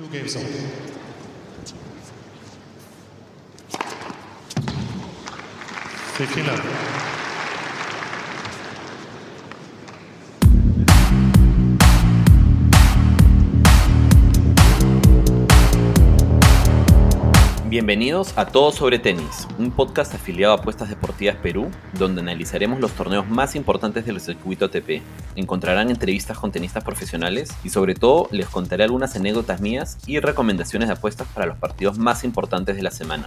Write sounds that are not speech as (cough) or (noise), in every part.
Two games up. Bienvenidos a Todo sobre Tenis, un podcast afiliado a Apuestas Deportivas Perú, donde analizaremos los torneos más importantes del circuito ATP. Encontrarán entrevistas con tenistas profesionales y sobre todo les contaré algunas anécdotas mías y recomendaciones de apuestas para los partidos más importantes de la semana.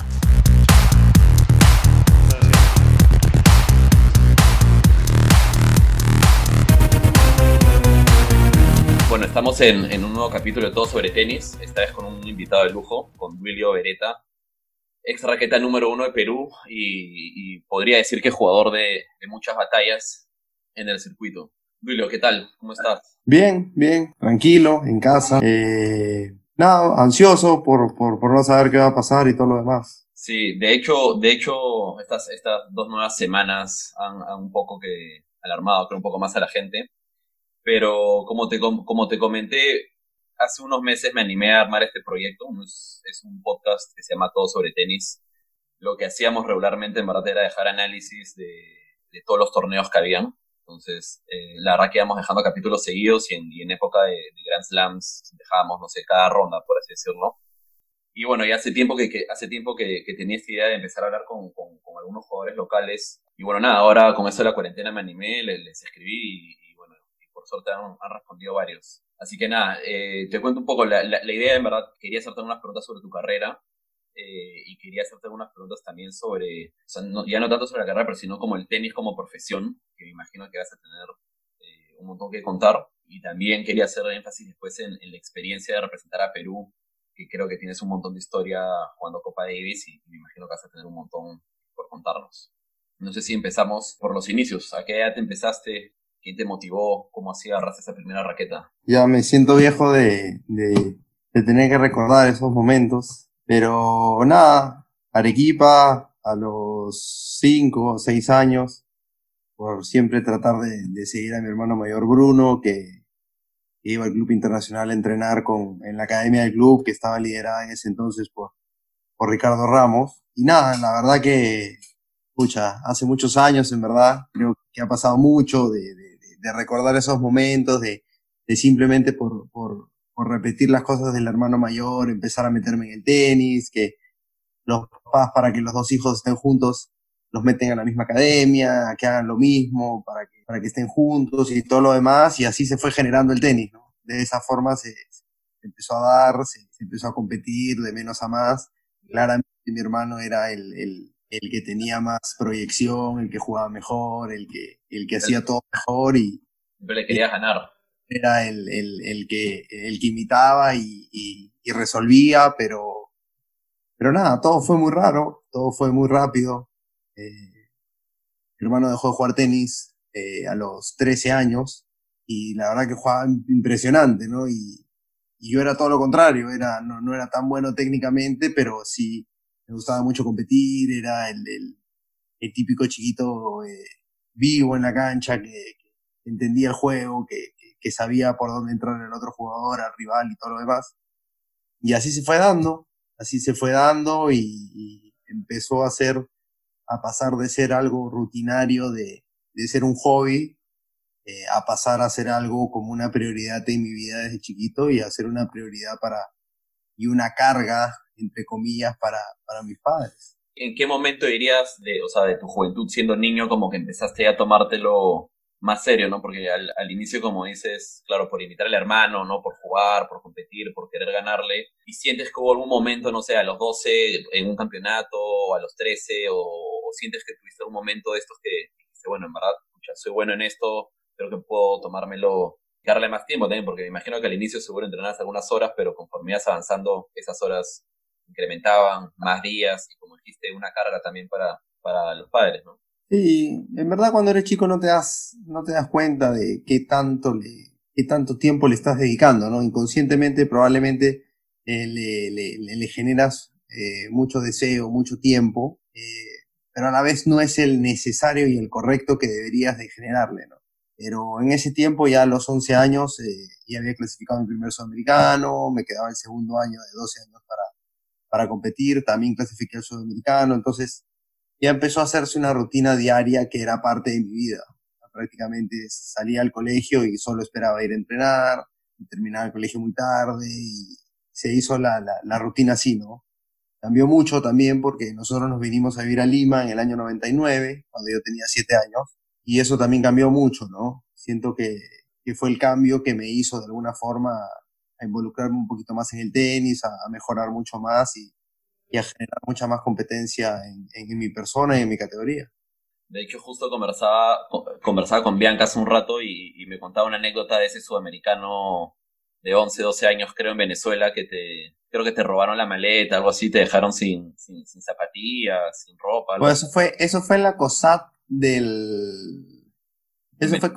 Bueno, estamos en, un nuevo capítulo de Todo sobre Tenis, esta vez con un invitado de lujo, con Duilio Beretta, ex raqueta número uno de Perú y, y podría decir que jugador de, de, muchas batallas en el circuito. Duilio, ¿qué tal? ¿Cómo estás? Bien, bien, tranquilo, en casa. Eh, nada, ansioso por, por, por no saber qué va a pasar y todo lo demás. Sí, de hecho, de hecho estas, estas dos nuevas semanas han, han un poco que alarmado, creo, un poco más a la gente pero como te, como te comenté, hace unos meses me animé a armar este proyecto. Es, un podcast que se llama Todo sobre tenis. Lo que hacíamos regularmente en verdad era dejar análisis de, todos los torneos que habían. Entonces, eh, la verdad que íbamos dejando capítulos seguidos y en, época de, Grand Slams dejábamos, no sé, cada ronda, por así decirlo. Y bueno, ya hace tiempo que, que hace tiempo que, tenía esta idea de empezar a hablar con, algunos jugadores locales. Y bueno, nada, ahora con eso de la cuarentena me animé, les, les escribí y, por suerte han, respondido varios. Así que nada, eh, te cuento un poco, la, idea en verdad, quería hacerte unas preguntas sobre tu carrera eh, y quería hacerte algunas preguntas también sobre, o sea, no, ya no tanto sobre la carrera, pero sino como el tenis como profesión, que me imagino que vas a tener eh, un montón que contar. Y también quería hacer énfasis después en, en, la experiencia de representar a Perú, que creo que tienes un montón de historia jugando Copa Davis y, me imagino que vas a tener un montón por contarnos. No sé si empezamos por los inicios. ¿A qué edad te empezaste ¿Quién te motivó? ¿Cómo agarraste esa primera raqueta? Ya me siento viejo de, de, tener que recordar esos momentos. Pero nada, Arequipa a los 5 o 6 años, por siempre tratar de, de, seguir a mi hermano mayor Bruno, que iba al club internacional a entrenar con, en la academia del club, que estaba liderada en ese entonces por, por Ricardo Ramos. Y nada, la verdad que, escucha, hace muchos años, en verdad, creo que ha pasado mucho de, de recordar esos momentos, de, de simplemente por, por, por, repetir las cosas del hermano mayor, empezar a meterme en el tenis, que los papás para que los dos hijos estén juntos los meten a la misma academia, que hagan lo mismo, para que, para que estén juntos y todo lo demás, y así se fue generando el tenis, ¿no? De esa forma se, se empezó a dar, se, se, empezó a competir de menos a más. Claramente mi hermano era el, el, el que tenía más proyección, el que jugaba mejor, el que, el que hacía todo mejor y... Siempre le quería ganar. Era el, el, el, que, el que imitaba y, y, y, resolvía, pero, pero nada, todo fue muy raro, todo fue muy rápido. Eh, mi hermano dejó de jugar tenis eh, a los 13 años y la verdad que jugaba impresionante, ¿no? Y, y yo era todo lo contrario, era, no, no era tan bueno técnicamente, pero sí me gustaba mucho competir, era el, el, el típico chiquito eh, vivo en la cancha que, que entendía el juego, que, que, que, sabía por dónde entrar el otro jugador, al rival y todo lo demás. Y así se fue dando, así se fue dando y, y empezó a ser, a pasar de ser algo rutinario, de, de ser un hobby, eh, a pasar a ser algo como una prioridad en mi vida desde chiquito y a ser una prioridad para, y una carga entre comillas, para, para mis padres. ¿En qué momento dirías de, o sea, de tu juventud siendo niño como que empezaste a tomártelo más serio, ¿no? Porque al, inicio, como dices, claro, por imitar al hermano, ¿no? Por jugar, por competir, por querer ganarle, y sientes que hubo algún momento, no sé, a los 12 en un campeonato, o a los 13, o, o sientes que tuviste un momento de estos que dijiste, bueno, en verdad, escucha, soy bueno en esto, creo que puedo tomármelo darle más tiempo también, porque me imagino que al inicio seguro entrenabas algunas horas, pero conforme ibas avanzando, esas horas incrementaban más días y como dijiste, una carga también para, para los padres, ¿no? Sí, en verdad cuando eres chico no te das, no te das cuenta de qué tanto le, qué tanto tiempo le estás dedicando, ¿no? Inconscientemente probablemente eh, le, le, generas eh, mucho deseo, mucho tiempo, eh, pero a la vez no es el necesario y el correcto que deberías de generarle, ¿no? Pero en ese tiempo, ya a los 11 años, eh, ya había clasificado mi primer sudamericano, me quedaba el segundo año de 12 años para, para competir, también clasifiqué al sudamericano, entonces ya empezó a hacerse una rutina diaria que era parte de mi vida. Prácticamente salía al colegio y solo esperaba ir a entrenar, y terminaba el colegio muy tarde y se hizo la, la, la rutina así, ¿no? Cambió mucho también porque nosotros nos vinimos a vivir a Lima en el año 99, cuando yo tenía 7 años, y eso también cambió mucho, ¿no? Siento que, que fue el cambio que me hizo de alguna forma a involucrarme un poquito más en el tenis, a, a mejorar mucho más y, y, a generar mucha más competencia en, en, mi persona y en mi categoría. De hecho, justo conversaba, conversaba con Bianca hace un rato y, y me contaba una anécdota de ese sudamericano de 11, 12 años, creo, en Venezuela, que te, creo que te robaron la maleta, algo así, te dejaron sin, sin, sin zapatillas, sin ropa. Pues eso fue, eso fue en la COSAT del... Eso fue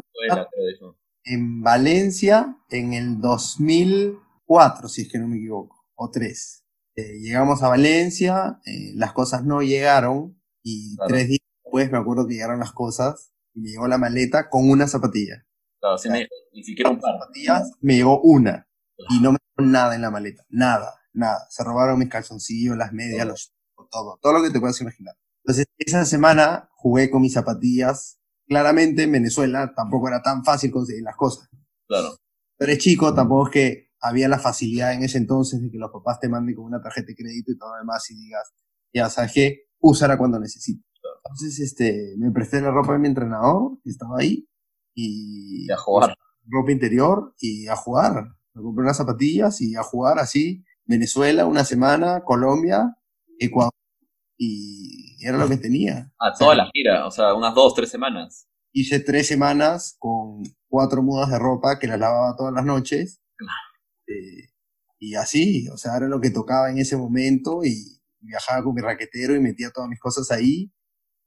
en Valencia en el 2004, si es que no me equivoco, o 3. Eh, llegamos a Valencia, eh, las cosas no llegaron y claro. tres días después me acuerdo que llegaron las cosas y me llegó la maleta con una zapatilla. Claro, sí me, ni siquiera un par. Zapatillas, me llegó una y no me dieron nada en la maleta, nada, nada. Se robaron mis calzoncillos, las medias, todo. los todo, todo lo que te puedas imaginar. Entonces, esa semana jugué con mis zapatillas. Claramente en Venezuela tampoco era tan fácil conseguir las cosas. Claro. Pero eres chico, tampoco es que había la facilidad en ese entonces de que los papás te manden con una tarjeta de crédito y todo lo demás y digas, ya sabes qué, úsala cuando necesites. Claro. Entonces, este, me presté la ropa de mi entrenador, que estaba ahí, y, y a jugar. Ropa interior y a jugar. Me compré unas zapatillas y a jugar así. Venezuela, una semana, Colombia, Ecuador. Y era lo que tenía. Ah, toda o sea, la gira, o sea, unas dos, tres semanas. Hice tres semanas con cuatro mudas de ropa que las lavaba todas las noches. Eh, y así, o sea, era lo que tocaba en ese momento y viajaba con mi raquetero y metía todas mis cosas ahí.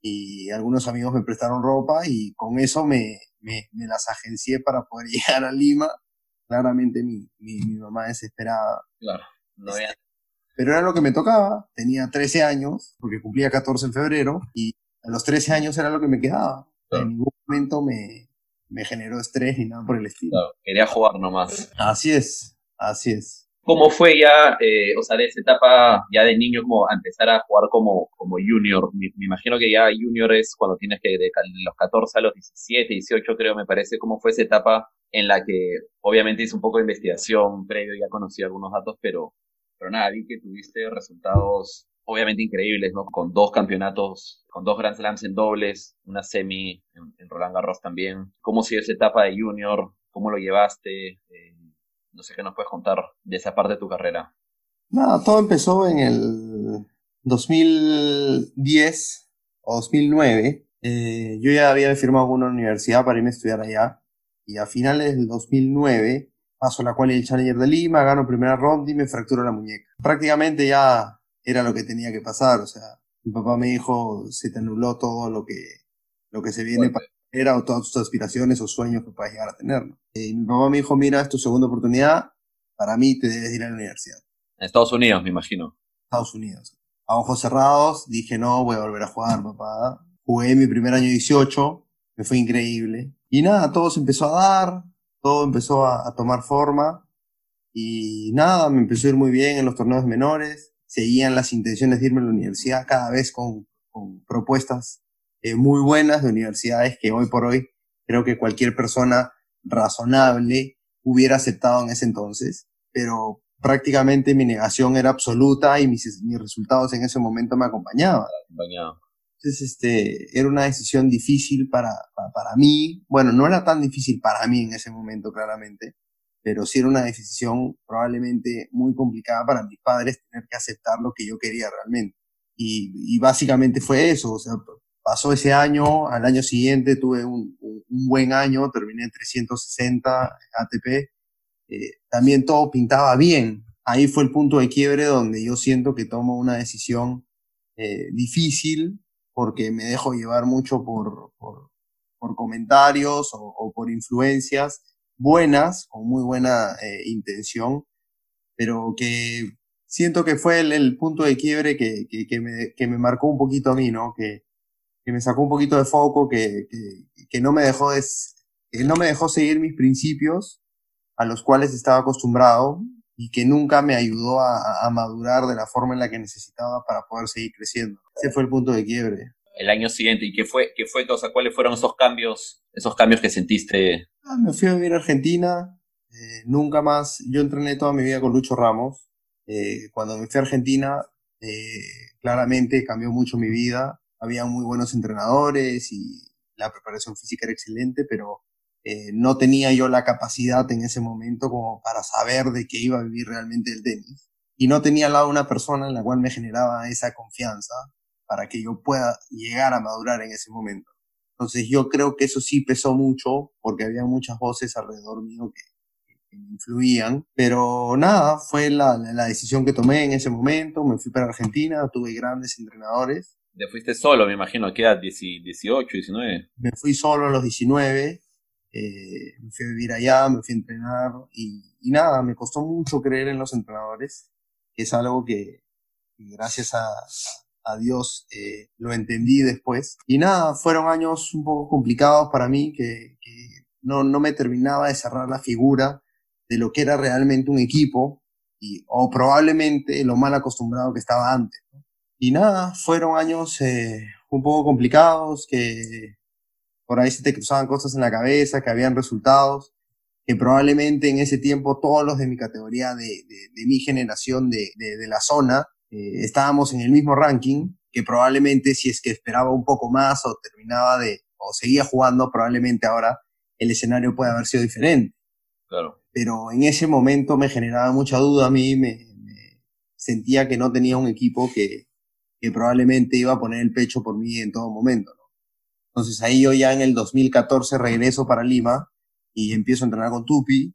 Y algunos amigos me prestaron ropa y con eso me, me, me las agencié para poder (laughs) llegar a Lima. Claramente mi, mi, mi mamá desesperada. Claro, no había... Pero era lo que me tocaba. Tenía 13 años, porque cumplía 14 en febrero, y a los 13 años era lo que me quedaba. Claro. En ningún momento me, me generó estrés ni nada por el estilo. Claro, quería jugar nomás. Así es, así es. ¿Cómo fue ya, eh, o sea, de esa etapa ya de niño como a empezar a jugar como, como junior? Me, me, imagino que ya junior es cuando tienes que de los 14 a los 17, 18 creo me parece. ¿Cómo fue esa etapa en la que obviamente hice un poco de investigación previo, ya conocí algunos datos, pero, pero nada, vi que tuviste resultados obviamente increíbles, ¿no? Con dos campeonatos, con dos Grand Slams en dobles, una semi en, Roland Garros también. ¿Cómo siguió esa etapa de junior? ¿Cómo lo llevaste? Eh, no sé qué nos puedes contar de esa parte de tu carrera. Nada, todo empezó en el 2010 o 2009. Eh, yo ya había firmado una universidad para irme a estudiar allá. Y a finales del 2009 paso la cual el Challenger de Lima, gano primera ronda y me fracturo la muñeca. Prácticamente ya era lo que tenía que pasar. O sea, mi papá me dijo, se te anuló todo lo que, lo que se viene para era o todas tus aspiraciones o sueños que puedas llegar a tener. ¿no? Y mi papá me dijo, mira, es tu segunda oportunidad, para mí te debes ir a la universidad. En Estados Unidos, me imagino. Estados Unidos. A ojos cerrados, dije, no, voy a volver a jugar, papá. Jugué mi primer año 18, me fue increíble. Y nada, todo se empezó a dar, todo empezó a, a tomar forma. Y nada, me empezó a ir muy bien en los torneos menores. Seguían las intenciones de irme a la universidad cada vez con, propuestas eh, muy buenas de universidades que hoy por hoy creo que cualquier persona razonable hubiera aceptado en ese entonces, pero prácticamente mi negación era absoluta y mis, mis resultados en ese momento me acompañaban. Acompañado. Entonces, este, era una decisión difícil para, para, para, mí. Bueno, no era tan difícil para mí en ese momento, claramente, pero sí era una decisión probablemente muy complicada para mis padres tener que aceptar lo que yo quería realmente. Y, y básicamente fue eso, o sea, pasó ese año, al año siguiente tuve un, un, buen año, terminé en 360 ATP, eh, también todo pintaba bien. Ahí fue el punto de quiebre donde yo siento que tomo una decisión eh, difícil porque me dejo llevar mucho por, por, comentarios o, por influencias buenas, con muy buena eh, intención, pero que siento que fue el, punto de quiebre que, que, me, que me marcó un poquito a mí, ¿no? Que, me sacó un poquito de foco, que, no me dejó des, no me dejó seguir mis principios a los cuales estaba acostumbrado y que nunca me ayudó a, a, madurar de la forma en la que necesitaba para poder seguir creciendo. Ese fue el punto de quiebre. El año siguiente, ¿y qué fue, qué fue, o sea, cuáles fueron esos cambios, esos cambios que sentiste? Ah, me fui a vivir a Argentina, eh, nunca más, yo entrené toda mi vida con Lucho Ramos. Eh, cuando me fui a Argentina, eh, claramente cambió mucho mi vida. Había muy buenos entrenadores y la preparación física era excelente, pero eh, no tenía yo la capacidad en ese momento como para saber de qué iba a vivir realmente el tenis. Y no tenía al lado una persona en la cual me generaba esa confianza para que yo pueda llegar a madurar en ese momento. Entonces yo creo que eso sí pesó mucho porque había muchas voces alrededor mío que, que me influían, pero nada, fue la, la, decisión que tomé en ese momento, me fui para Argentina, tuve grandes entrenadores. ¿Te fuiste solo, me imagino, que edad? 18, 19? Me fui solo a los 19, eh, me fui a vivir allá, me fui a entrenar y, y, nada, me costó mucho creer en los entrenadores, que es algo que, que gracias a, a Dios eh, lo entendí después. Y nada, fueron años un poco complicados para mí, que, que no, no me terminaba de cerrar la figura de lo que era realmente un equipo y, o probablemente lo mal acostumbrado que estaba antes. ¿no? Y nada, fueron años eh, un poco complicados, que por ahí se te cruzaban cosas en la cabeza, que habían resultados, que probablemente en ese tiempo todos los de mi categoría, de, de, de mi generación, de, de la zona, eh, estábamos en el mismo ranking, que probablemente si es que esperaba un poco más o terminaba de, o seguía jugando, probablemente ahora el escenario puede haber sido diferente. Claro. Pero en ese momento me generaba mucha duda a mí, me, me sentía que no tenía un equipo que, que probablemente iba a poner el pecho por mí en todo momento. ¿no? Entonces ahí yo ya en el 2014 regreso para Lima y empiezo a entrenar con Tupi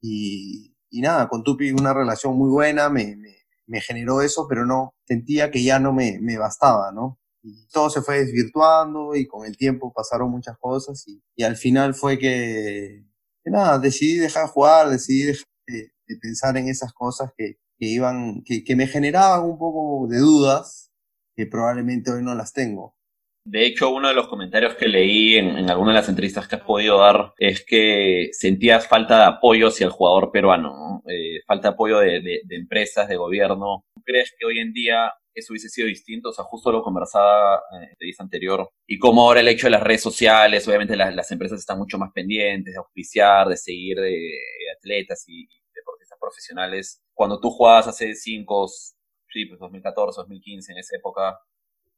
y, y nada, con Tupi una relación muy buena, me, me, me generó eso, pero no, sentía que ya no me, me bastaba, ¿no? Y todo se fue desvirtuando y con el tiempo pasaron muchas cosas y, al final fue que, nada, decidí dejar de jugar, decidí dejar de, de pensar en esas cosas que, que iban, que, que me generaban un poco de dudas que probablemente hoy no las tengo. De hecho, uno de los comentarios que leí en, en alguna de las entrevistas que has podido dar es que sentías falta de apoyo hacia el jugador peruano, ¿no? eh, falta de apoyo de, empresas, de gobierno. ¿Tú crees que hoy en día eso hubiese sido distinto? O sea, justo lo conversaba en la entrevista anterior. Y como ahora el hecho de las redes sociales, obviamente las, empresas están mucho más pendientes de auspiciar, de seguir de, atletas y, y deportistas profesionales. Cuando tú jugabas hace cinco, sí, pues 2014, 2015, en esa época,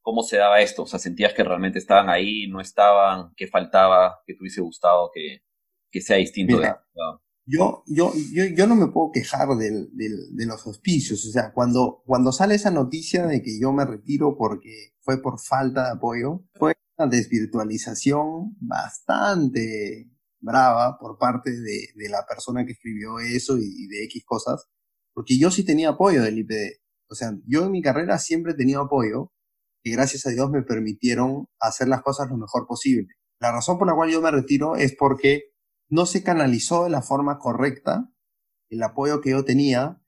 ¿Cómo se daba esto? O sea, ¿sentías que realmente estaban ahí, no estaban, qué faltaba, que te hubiese gustado que, que sea distinto? Mira, de, no. yo, yo, yo, yo no me puedo quejar del, del, de los auspicios. O sea, cuando, cuando sale esa noticia de que yo me retiro porque fue por falta de apoyo, fue una desvirtualización bastante brava por parte de, de la persona que escribió eso y, y de X cosas, porque yo sí tenía apoyo del IPD. O sea, yo en mi carrera siempre he tenido apoyo, que gracias a Dios me permitieron hacer las cosas lo mejor posible. La razón por la cual yo me retiro es porque no se canalizó de la forma correcta el apoyo que yo tenía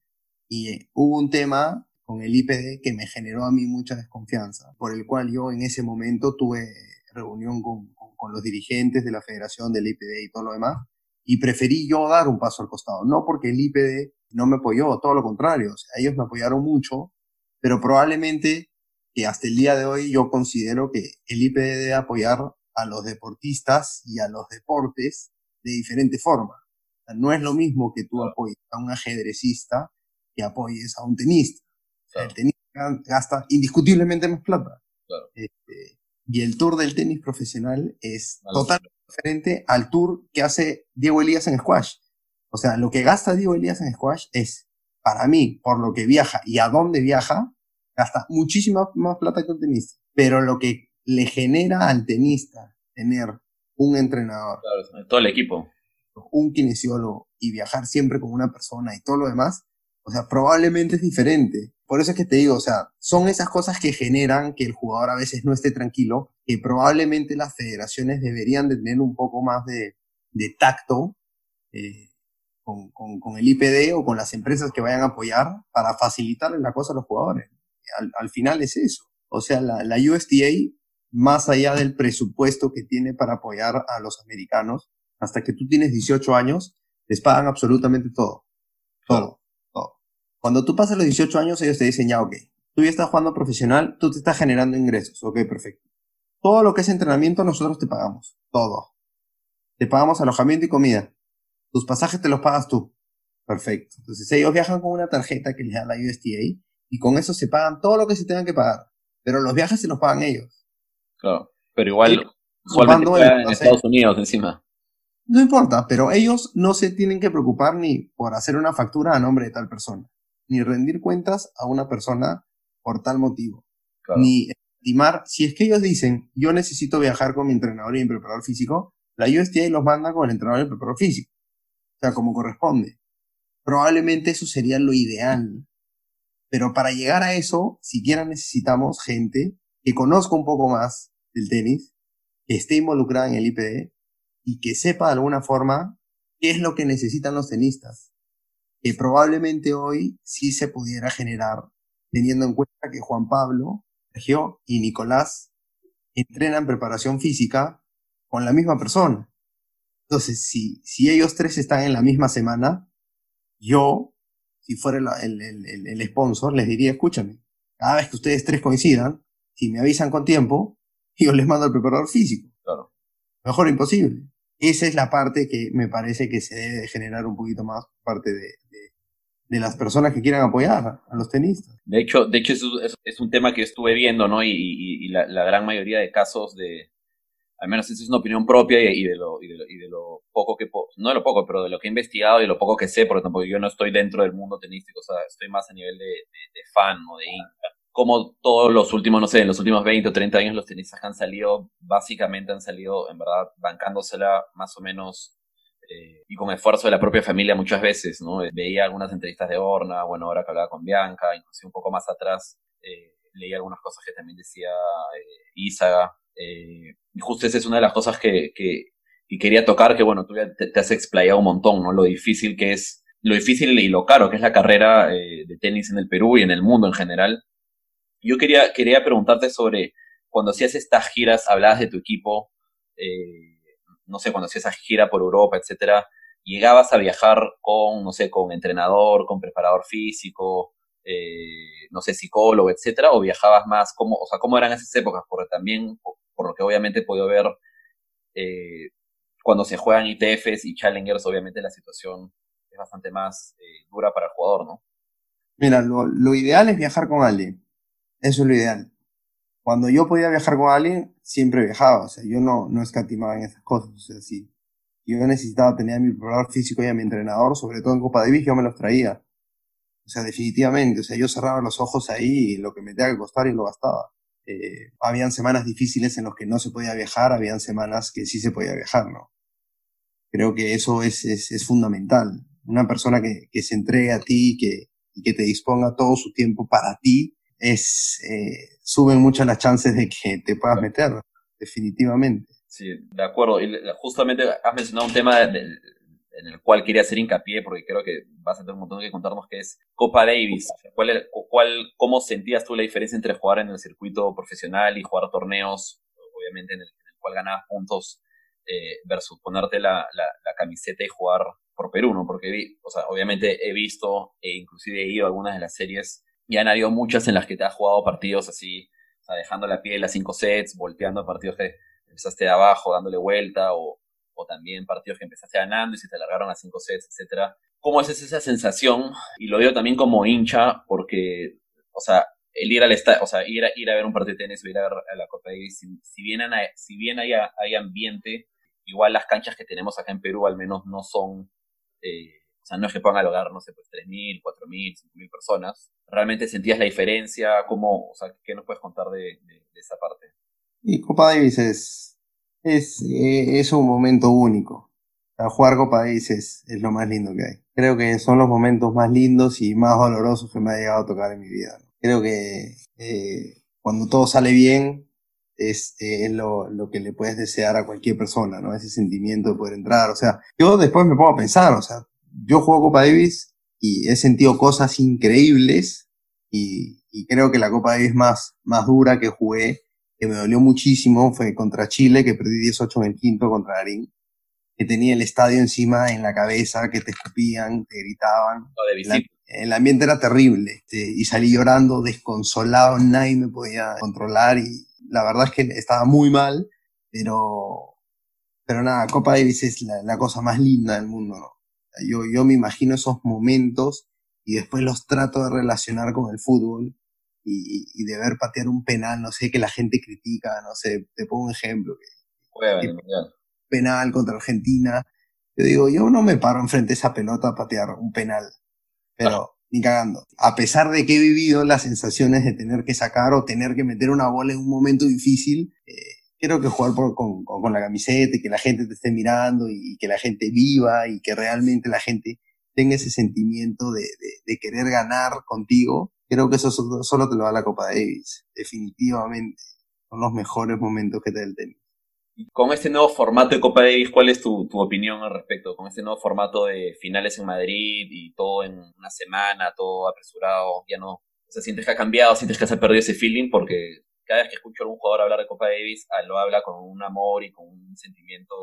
y hubo un tema con el IPD que me generó a mí mucha desconfianza, por el cual yo en ese momento tuve reunión con los dirigentes de la federación del IPD y todo lo demás, y preferí yo dar un paso al costado, no porque el IPD no me apoyó, todo lo contrario, o sea, ellos me apoyaron mucho, pero probablemente que hasta el día de hoy yo considero que el IPD debe apoyar a los deportistas y a los deportes de diferente forma. O sea, no es lo mismo que tú apoyes a un ajedrecista que apoyes a un tenista. Claro. El tenista gasta indiscutiblemente más plata. Claro. Este, y el tour del tenis profesional es totalmente diferente al tour que hace Diego Elías en squash. O sea, lo que gasta Diego Elías en squash es, para mí, por lo que viaja y a dónde viaja, gasta muchísima más plata que un tenista. Pero lo que le genera al tenista tener un entrenador, claro, todo el equipo, un kinesiólogo y viajar siempre con una persona y todo lo demás, o sea, probablemente es diferente. Por eso es que te digo, o sea, son esas cosas que generan que el jugador a veces no esté tranquilo, que probablemente las federaciones deberían de tener un poco más de, de tacto eh, con, con, con, el IPD o con las empresas que vayan a apoyar para facilitarle la cosa a los jugadores al, al final es eso. O sea, la, la USDA, más allá del presupuesto que tiene para apoyar a los americanos, hasta que tú tienes 18 años, les pagan absolutamente todo. Todo, todo. Cuando tú pasas los 18 años, ellos te dicen, ya, ok, tú ya estás jugando profesional, tú te estás generando ingresos, ok, perfecto. Todo lo que es entrenamiento nosotros te pagamos, todo. Te pagamos alojamiento y comida. Tus pasajes te los pagas tú. Perfecto. Entonces ellos viajan con una tarjeta que les da la USTA y con eso se pagan todo lo que se tengan que pagar. Pero los viajes se los pagan ellos. Claro, pero igual, igualmente en Estados Unidos encima. No importa, pero ellos no se tienen que preocupar ni por hacer una factura a nombre de tal persona, ni rendir cuentas a una persona por tal motivo, ni estimar, si es que ellos dicen, yo necesito viajar con mi entrenador y mi preparador físico, la USTA los manda con el entrenador y el preparador físico, o sea, como corresponde. Probablemente eso sería lo ideal, pero para llegar a eso, siquiera necesitamos gente que conozca un poco más del tenis, que esté involucrada en el IPD y que sepa de alguna forma qué es lo que necesitan los tenistas. Que probablemente hoy sí se pudiera generar, teniendo en cuenta que Juan Pablo, Sergio y Nicolás entrenan preparación física con la misma persona. Entonces, si, si ellos tres están en la misma semana, yo, si fuera el, el, el, el sponsor, les diría, escúchame, cada vez que ustedes tres coincidan, si me avisan con tiempo, (laughs) yo les mando al preparador físico. Claro. Mejor imposible. Esa es la parte que me parece que se debe generar un poquito más parte de, de, las personas que quieran apoyar a los tenistas. De hecho, de hecho es, es, un tema que estuve viendo, ¿no? Y, y, y la, la, gran mayoría de casos de, al menos esa es una opinión propia y, de, lo, y, de, lo, de poco que, no de lo poco, pero de lo que he investigado y lo poco que sé, porque tampoco yo no estoy dentro del mundo tenístico, o sea, estoy más a nivel de, de, fan o de hincha como todos los últimos, no sé, en los últimos 20 o 30 años los tenistas que han salido, básicamente han salido, en verdad, bancándosela más o menos eh, y con esfuerzo de la propia familia muchas veces, ¿no? Veía algunas entrevistas de Horna, bueno, ahora que hablaba con Bianca, inclusive un poco más atrás, eh, leía algunas cosas que también decía eh. Eh, y justo esa es una de las cosas que, que, quería tocar, que bueno, tú ya te, te, has explayado un montón, ¿no? Lo difícil que es, lo difícil y lo caro que es la carrera de tenis en el Perú y en el mundo en general yo quería, quería preguntarte sobre cuando hacías estas giras, hablabas de tu equipo, eh, no sé, cuando hacías esa gira por Europa, etcétera, llegabas a viajar con, no sé, con entrenador, con preparador físico, eh, no sé, psicólogo, etcétera, o viajabas más, ¿cómo, o sea, cómo eran esas épocas? Porque también, por, lo que obviamente he podido ver, eh, cuando se juegan ITFs y Challengers, obviamente la situación es bastante más eh, dura para el jugador, ¿no? Mira, lo, ideal es viajar con alguien. Eso es lo ideal. Cuando yo podía viajar con alguien, siempre viajaba. O sea, yo no, no escatimaba en esas cosas. O sea, si yo necesitaba tener mi preparador físico y a mi entrenador, sobre todo en Copa Davis, yo me los traía. O sea, definitivamente. O sea, yo cerraba los ojos ahí y lo que me tenía que costar y lo gastaba. Eh, habían semanas difíciles en las que no se podía viajar, habían semanas que sí se podía viajar, ¿no? Creo que eso es, es, es fundamental. Una persona que, que se entregue a ti que, y que te disponga todo su tiempo para ti, es, eh, suben mucho las chances de que te puedas meter, definitivamente. Sí, de acuerdo. Y justamente has mencionado un tema en el cual quería hacer hincapié, porque creo que vas a tener un montón que contarnos, que es Copa Davis. ¿Cuál, cuál, ¿Cómo sentías tú la diferencia entre jugar en el circuito profesional y jugar torneos, obviamente en el, cual ganabas puntos, eh, versus ponerte la, la, la, camiseta y jugar por Perú, ¿no? Porque, o sea, obviamente he visto e inclusive he ido a algunas de las series y han habido muchas en las que te has jugado partidos así, o sea, dejando la piel a cinco sets, volteando partidos que empezaste de abajo, dándole vuelta, o, o también partidos que empezaste ganando y se te alargaron a cinco sets, etcétera. ¿Cómo es esa sensación? Y lo digo también como hincha, porque, o sea, el ir al o sea, ir a, ir a ver un partido de tenis o ir a ver a la Copa Davis, si, si bien, hay, si bien hay, hay ambiente, igual las canchas que tenemos acá en Perú al menos no son eh, o sea, no es que puedan alogar, no sé, pues 3.000, 4.000, 5.000 personas. ¿Realmente sentías la diferencia? ¿Cómo, o sea, qué nos puedes contar de, de, esa parte? Y Copa Davis es, es, eh, es un momento único. Jugar Copa Davis es, lo más lindo que hay. Creo que son los momentos más lindos y más dolorosos que me ha llegado a tocar en mi vida. Creo que eh, cuando todo sale bien es, eh, lo, lo, que le puedes desear a cualquier persona, ¿no? Ese sentimiento de poder entrar. O sea, yo después me pongo a pensar, o sea, yo juego Copa Davis y he sentido cosas increíbles y, y, creo que la Copa Davis más, más dura que jugué, que me dolió muchísimo, fue contra Chile, que perdí 18 en el quinto contra Darín. que tenía el estadio encima en la cabeza, que te escupían, te gritaban. de. El ambiente era terrible este, y salí llorando, desconsolado, nadie me podía controlar y la verdad es que estaba muy mal, pero, pero nada, Copa Davis es la, la cosa más linda del mundo, ¿no? Yo, yo me imagino esos momentos y después los trato de relacionar con el fútbol y, y de ver patear un penal, no sé, que la gente critica, no sé, te pongo un ejemplo, que Juega penal contra Argentina. Yo digo, yo no me paro enfrente de esa pelota a patear un penal, pero ni cagando. A pesar de que he vivido las sensaciones de tener que sacar o tener que meter una bola en un momento difícil, eh, creo que jugar por, con, con, con la camiseta y que la gente te esté mirando y que la gente viva y que realmente la gente tenga ese sentimiento de, de, de querer ganar contigo, creo que eso solo, te lo da la Copa Davis, definitivamente. Son los mejores momentos que te da el tenis. Con este nuevo formato de Copa Davis, ¿cuál es tu, tu, opinión al respecto? Con este nuevo formato de finales en Madrid y todo en una semana, todo apresurado, ya no, o sea, sientes que ha cambiado, sientes que se ha perdido ese feeling, porque cada vez que escucho a algún jugador hablar de Copa Davis, ah, lo habla con un amor y con un sentimiento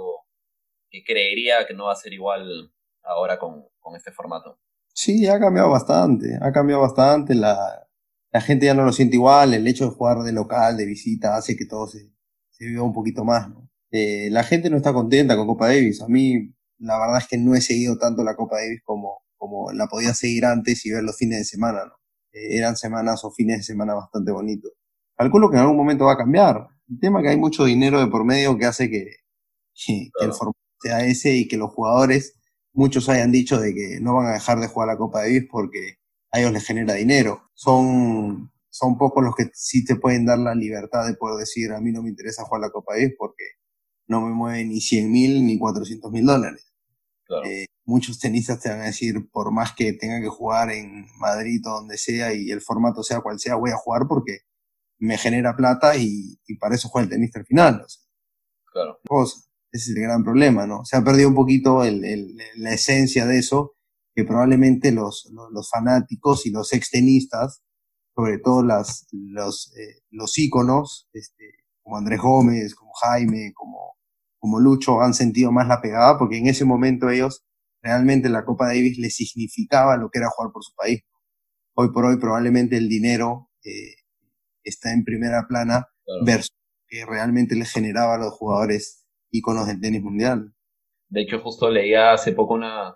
que creería que no va a ser igual ahora con, con este formato. Sí, ha cambiado bastante, ha cambiado bastante, la, la gente ya no lo siente igual, el hecho de jugar de local, de visita, hace que todo se, se viva un poquito más, ¿no? Eh, la gente no está contenta con Copa Davis. A mí, la verdad es que no he seguido tanto la Copa Davis como, como la podía seguir antes y ver los fines de semana, ¿no? Eh, eran semanas o fines de semana bastante bonitos. Calculo que en algún momento va a cambiar. El tema es que hay mucho dinero de por medio que hace que, que, claro. que el formato sea ese y que los jugadores, muchos hayan dicho de que no van a dejar de jugar la Copa Davis porque a ellos les genera dinero. Son son pocos los que sí te pueden dar la libertad de poder decir, a mí no me interesa jugar la Copa Davis porque no me mueve ni 100 mil ni 400 mil dólares. Claro. Eh, muchos tenistas te van a decir, por más que tenga que jugar en Madrid o donde sea y el formato sea cual sea, voy a jugar porque me genera plata y, y para eso juega el tenista al final. O sea, claro. Cosa. Ese es el gran problema, ¿no? Se ha perdido un poquito el, el, la esencia de eso, que probablemente los, los, los fanáticos y los extenistas sobre todo las, los, eh, los íconos, este, como Andrés Gómez, como Jaime, como, como Lucho, han sentido más la pegada, porque en ese momento ellos realmente la Copa Davis les significaba lo que era jugar por su país. Hoy por hoy probablemente el dinero eh, está en primera plana claro. versus que realmente les generaba a los jugadores íconos del tenis mundial. De hecho, justo leía hace poco una,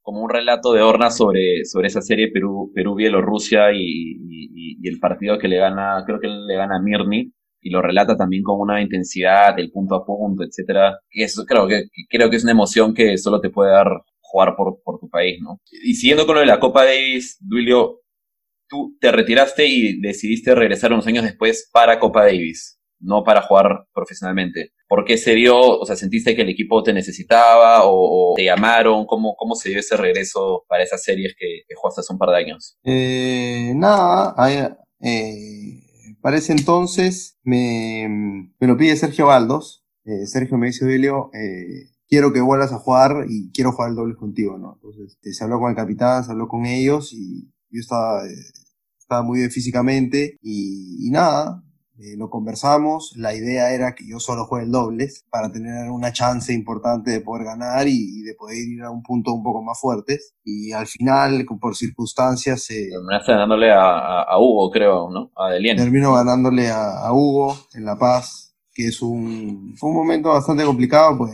como un relato de Horna sobre, sobre esa serie Perú, Perú Bielorrusia y, y, y, el partido que le gana, creo que le gana Mirny, y lo relata también con una intensidad, el punto a punto, etcétera. Que eso creo que, creo que es una emoción que solo te puede dar jugar por, por tu país, ¿no? Y siguiendo con lo de la Copa Davis, Duilio, tú te retiraste y decidiste regresar unos años después para Copa Davis no para jugar profesionalmente. ¿Por qué se dio? O sea, ¿sentiste que el equipo te necesitaba o, te llamaron? ¿Cómo, ¿Cómo se dio ese regreso para esas series que, jugaste hace un par de años? Eh, nada, eh, para ese entonces me, me, lo pide Sergio Baldos. Eh, Sergio me dice, Vilio, eh, quiero que vuelvas a jugar y quiero jugar el doble contigo, ¿no? Entonces se habló con el capitán, se habló con ellos y yo estaba, estaba muy bien físicamente y, y nada, eh, lo conversamos, la idea era que yo solo juegue el dobles para tener una chance importante de poder ganar y, y, de poder ir a un punto un poco más fuertes. Y al final, por circunstancias... Eh, Terminaste ganándole a, a, a, Hugo, creo, ¿no? A Delien. Termino ganándole a, a, Hugo en La Paz, que es un, fue un momento bastante complicado, pues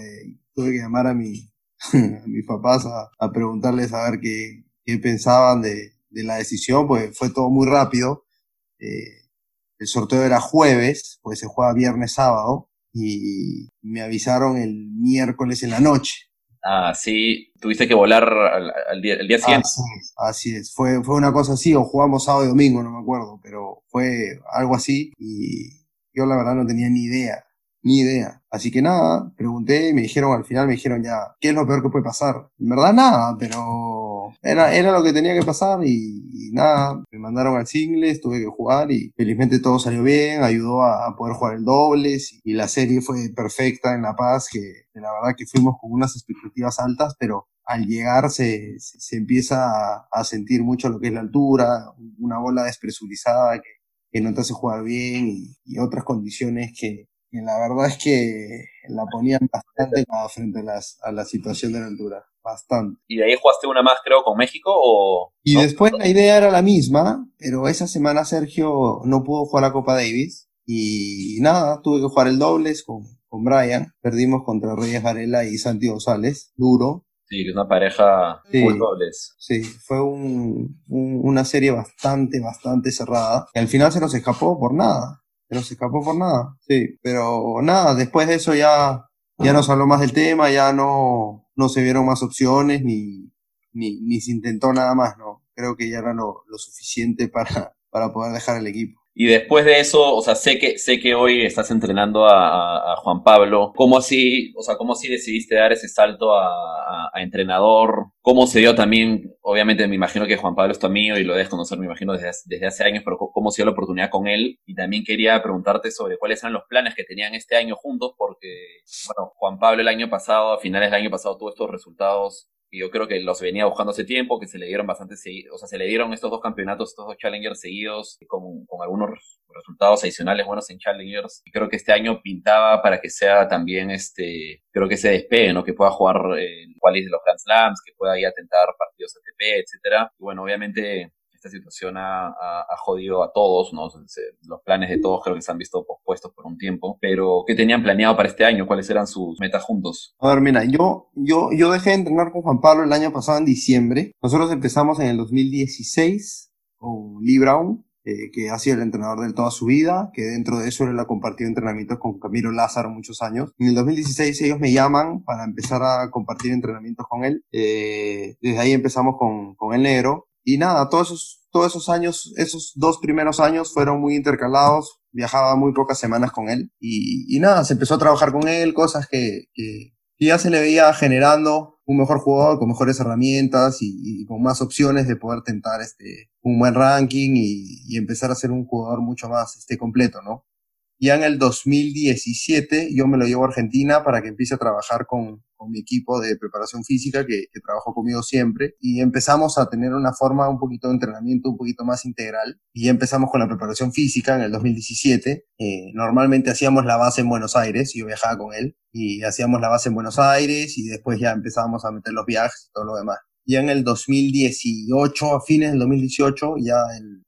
tuve que llamar a, mi, (laughs) a mis papás a, a preguntarles a ver qué, qué pensaban de, de la decisión, pues fue todo muy rápido. Eh, el sorteo era jueves, pues se juega viernes, sábado, y me avisaron el miércoles en la noche. Ah, sí, tuviste que volar al, al día, el día siguiente. Así es, así es. Fue, fue una cosa así, o jugamos sábado y domingo, no me acuerdo, pero fue algo así, y yo la verdad no tenía ni idea, ni idea. Así que nada, pregunté y me dijeron al final, me dijeron ya, ¿qué es lo peor que puede pasar? En verdad nada, era, era lo que tenía que pasar y, y nada, me mandaron al singles, tuve que jugar y felizmente todo salió bien, ayudó a, a poder jugar el dobles y, y, la serie fue perfecta en La Paz, que, que, la verdad que fuimos con unas expectativas altas, pero al llegar se, se, se empieza a, a, sentir mucho lo que es la altura, una bola despresurizada que, que no te hace jugar bien y, y otras condiciones que, que la verdad es que la ponían bastante frente a, las, a la situación de la altura. Bastante. ¿Y de ahí jugaste una más, creo, con México? O... Y después la idea era la misma, pero esa semana Sergio no pudo jugar la Copa Davis. Y nada, tuve que jugar el dobles con, con Brian. Perdimos contra Reyes Varela y Santi González. Duro. Sí, que es una pareja Sí. full dobles. Sí, fue un, un- una serie bastante, bastante cerrada. Y al final se nos escapó por nada. Se nos escapó por nada. Sí, pero nada, después de eso ya, ya no se habló más del tema, ya no, no se vieron más opciones ni, ni, ni se intentó nada más, ¿no? Creo que ya era lo, lo suficiente para, para poder dejar el equipo. Y después de eso, o sea, sé que, sé que hoy estás entrenando a, a- Juan Pablo. ¿Cómo así, o sea, cómo así decidiste dar ese salto a, a- a entrenador? ¿Cómo se dio también? Obviamente me imagino que Juan Pablo es tu amigo y lo debes conocer, me imagino, desde, desde hace años, pero ¿cómo se dio la oportunidad con él? Y también quería preguntarte sobre cuáles eran los planes que tenían este año juntos, porque, bueno, Juan Pablo el año pasado, a finales del año pasado, tuvo estos resultados yo creo que los venía buscando hace tiempo, que se le dieron bastante segui- o sea, se le dieron estos dos campeonatos, estos dos Challengers seguidos, con, con algunos resultados adicionales buenos en Challengers. Y creo que este año pintaba para que sea también este, creo que se despegue, ¿no? Que pueda jugar en cuales de los Grand Slams, que pueda ir a tentar partidos ATP, etcétera. Y bueno, obviamente esta situación ha, ha- jodido a todos, ¿no? Los planes de todos creo que se han visto pospuestos por un tiempo. Pero, ¿qué tenían planeado para este año? ¿Cuáles eran sus metas juntos? A ver, mira, yo, yo, yo dejé de entrenar con Juan Pablo el año pasado en diciembre. Nosotros empezamos en el 2016 con Lee Brown, eh, que ha sido el entrenador de él toda su vida, que dentro de eso él ha compartido entrenamientos con Camilo Lázaro muchos años. En el 2016 ellos me llaman para empezar a compartir entrenamientos con él. Eh, desde ahí empezamos con, con el negro. Y nada, todos esos, todos esos años, esos dos primeros años fueron muy intercalados. Viajaba muy pocas semanas con él. Y, y nada, se empezó a trabajar con él, cosas que, que, ya se le veía generando un mejor jugador con mejores herramientas y, y con más opciones de poder tentar este un buen ranking y, y empezar a ser un jugador mucho más este completo, ¿no? Ya en el 2017 yo me lo llevo a Argentina para que empiece a trabajar con, con mi equipo de preparación física que, que trabajó conmigo siempre y empezamos a tener una forma un poquito de entrenamiento un poquito más integral y ya empezamos con la preparación física en el 2017. Eh, normalmente hacíamos la base en Buenos Aires, yo viajaba con él y hacíamos la base en Buenos Aires y después ya empezábamos a meter los viajes y todo lo demás. Ya en el 2018, a fines del 2018, ya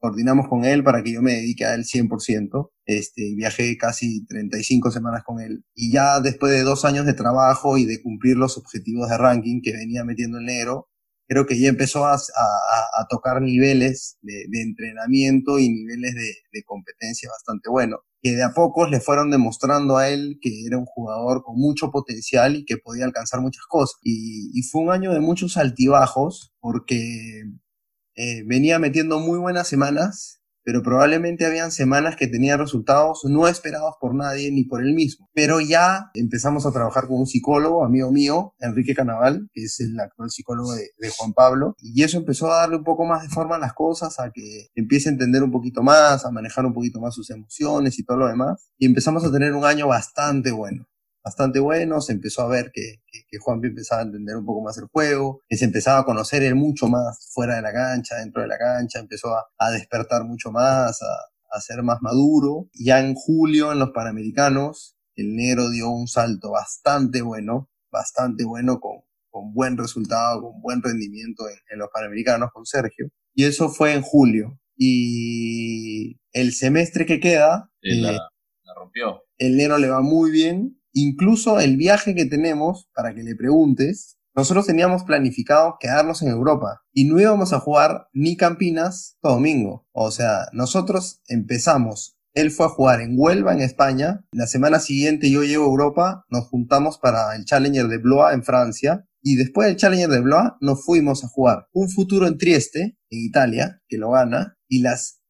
coordinamos con él para que yo me dedique a él 100%. Este, viajé casi 35 semanas con él. Y ya después de dos años de trabajo y de cumplir los objetivos de ranking que venía metiendo en enero, creo que ya empezó a, a- tocar niveles de, entrenamiento y niveles de, de competencia bastante buenos, que de a pocos le fueron demostrando a él que era un jugador con mucho potencial y que podía alcanzar muchas cosas. Y, fue un año de muchos altibajos, porque eh, venía metiendo muy buenas semanas, pero probablemente habían semanas que tenía resultados no esperados por nadie ni por él mismo. Pero ya empezamos a trabajar con un psicólogo, amigo mío, Enrique Canaval, que es el actual psicólogo de, de Juan Pablo, y eso empezó a darle un poco más de forma a las cosas, a que empiece a entender un poquito más, a manejar un poquito más sus emociones y todo lo demás, y empezamos a tener un año bastante bueno bastante bueno, se empezó a ver que, que, que Juanpi empezaba a entender un poco más el juego, que se empezaba a conocer él mucho más fuera de la cancha, dentro de la cancha, empezó a, a despertar mucho más, a, a ser más maduro. Ya en julio, en los Panamericanos, el negro dio un salto bastante bueno, bastante bueno, con, con buen resultado, con buen rendimiento en, en los Panamericanos con Sergio. Y eso fue en julio. Y el semestre que queda, Eh, la, eh, la rompió. el negro le va muy bien. Incluso el viaje que tenemos, para que le preguntes, nosotros teníamos planificado quedarnos en Europa y no íbamos a jugar ni Campinas todo domingo. O sea, nosotros empezamos. Él fue a jugar en Huelva, en España. La semana siguiente yo llego a Europa, nos juntamos para el Challenger de Blois en Francia. Y después del Challenger de Blois nos fuimos a jugar un futuro en Trieste, en Italia, que lo gana. Y las...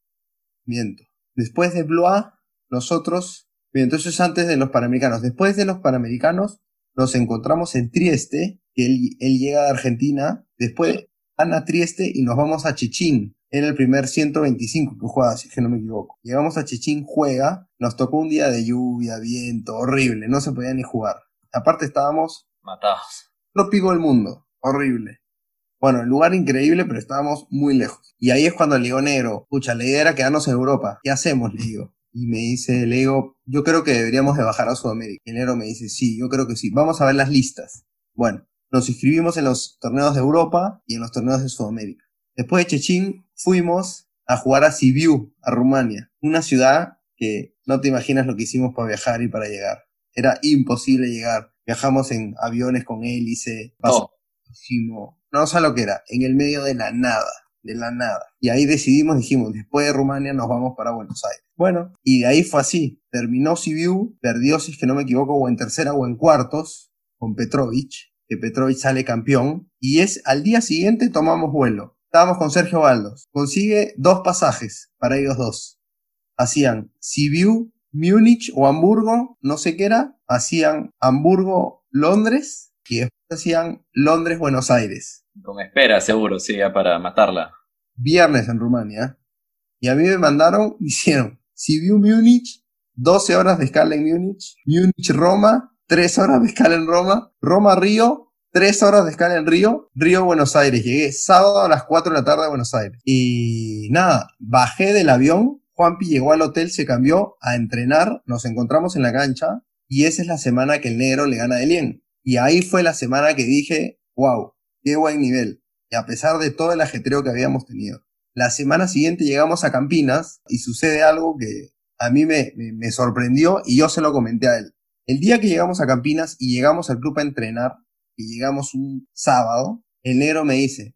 Miento. Después de Blois, nosotros Bien, entonces antes de los Panamericanos. Después de los Panamericanos, nos encontramos en Trieste, que él, él llega de Argentina. Después gana Trieste y nos vamos a Chichín. Era el primer 125 que jugaba, si es que no me equivoco. Llegamos a Chichín, juega. Nos tocó un día de lluvia, viento, horrible. No se podía ni jugar. Aparte estábamos Matados. otro pico del mundo. Horrible. Bueno, el lugar increíble, pero estábamos muy lejos. Y ahí es cuando le digo, negro, pucha, la idea era quedarnos en Europa. ¿Qué hacemos? Le digo. Y me dice, le digo, yo creo que deberíamos de bajar a Sudamérica. Y el negro me dice, sí, yo creo que sí. Vamos a ver las listas. Bueno, nos inscribimos en los torneos de Europa y en los torneos de Sudamérica. Después de Chechín fuimos a jugar a Sibiu, a Rumania, una ciudad que no te imaginas lo que hicimos para viajar y para llegar. Era imposible llegar. Viajamos en aviones con hélice, Oh, no sé lo que era, en el medio de la nada, de la nada. Y ahí decidimos, dijimos, después de Rumania nos vamos para Buenos Aires. Bueno, y de ahí fue así. Terminó Sibiu, perdió, si es que no me equivoco, o en tercera o en cuartos, con Petrovic, que Petrovic sale campeón. Y es al día siguiente tomamos vuelo. Estábamos con Sergio Baldos. Consigue dos pasajes para ellos dos. Hacían Sibiu, Múnich o Hamburgo, no sé qué era. Hacían Hamburgo, Londres y después hacían Londres, Buenos Aires. con espera, seguro, sí, para matarla. Viernes en Rumania. Y a mí me mandaron, (laughs) hicieron Sibiu, Múnich, 12 horas de escala en Múnich, Múnich, Roma, 3 horas de escala en Roma, Roma, Río, 3 horas de escala en Río, Río, Buenos Aires. Llegué sábado a las 4 de la tarde a Buenos Aires. Y nada, bajé del avión, Juanpi llegó al hotel, se cambió a entrenar, nos encontramos en la cancha y esa es la semana que el negro le gana a Elien. Y ahí fue la semana que dije, wow, qué buen nivel. Y a pesar de todo el ajetreo que habíamos tenido. La semana siguiente llegamos a Campinas y sucede algo que a mí me, sorprendió y yo se lo comenté a él. El día que llegamos a Campinas y llegamos al club a entrenar, y llegamos un sábado, el negro me dice,